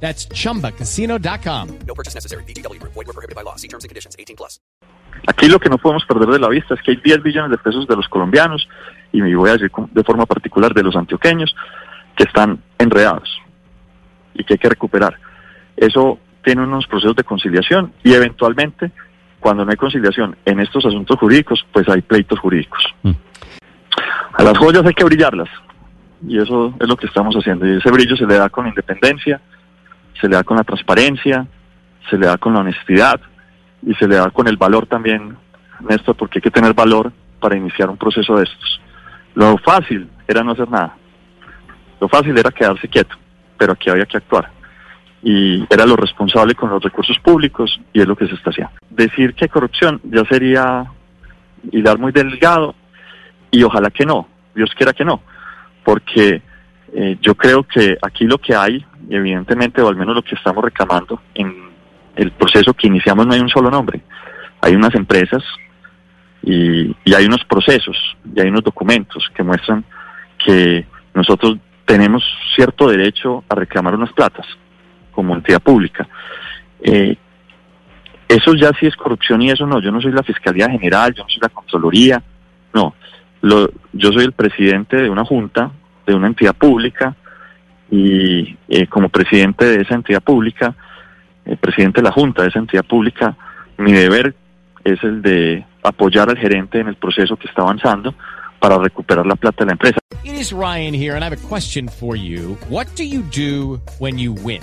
That's chumbacasino.com. No purchase necessary. BGW. Void were prohibited by law. See terms and conditions. 18 plus. Aquí lo que no podemos perder de la vista es que hay 10 billones de pesos de los colombianos, y me voy a decir de forma particular de los antioqueños, que están enredados y que hay que recuperar. Eso tiene unos procesos de conciliación y eventualmente, cuando no hay conciliación en estos asuntos jurídicos, pues hay pleitos jurídicos. A las joyas hay que brillarlas y eso es lo que estamos haciendo. Y ese brillo se le da con independencia, se le da con la transparencia, se le da con la honestidad y se le da con el valor también, Néstor, porque hay que tener valor para iniciar un proceso de estos. Lo fácil era no hacer nada. Lo fácil era quedarse quieto, pero aquí había que actuar. Y era lo responsable con los recursos públicos y es lo que se está haciendo. Decir que corrupción ya sería hilar muy delgado y ojalá que no, Dios quiera que no, porque eh, yo creo que aquí lo que hay, evidentemente, o al menos lo que estamos reclamando en el proceso que iniciamos, no hay un solo nombre. Hay unas empresas y, y hay unos procesos y hay unos documentos que muestran que nosotros tenemos cierto derecho a reclamar unas platas como entidad pública. Eh, eso ya sí es corrupción y eso no. Yo no soy la Fiscalía General, yo no soy la Contraloría, no. Lo, yo soy el presidente de una junta, de una entidad pública y eh, como presidente de esa entidad pública, el presidente de la junta de esa entidad pública, mi deber es el de apoyar al gerente en el proceso que está avanzando para recuperar la plata de la empresa. It is Ryan here, and I have a question for you. What do you do when you win?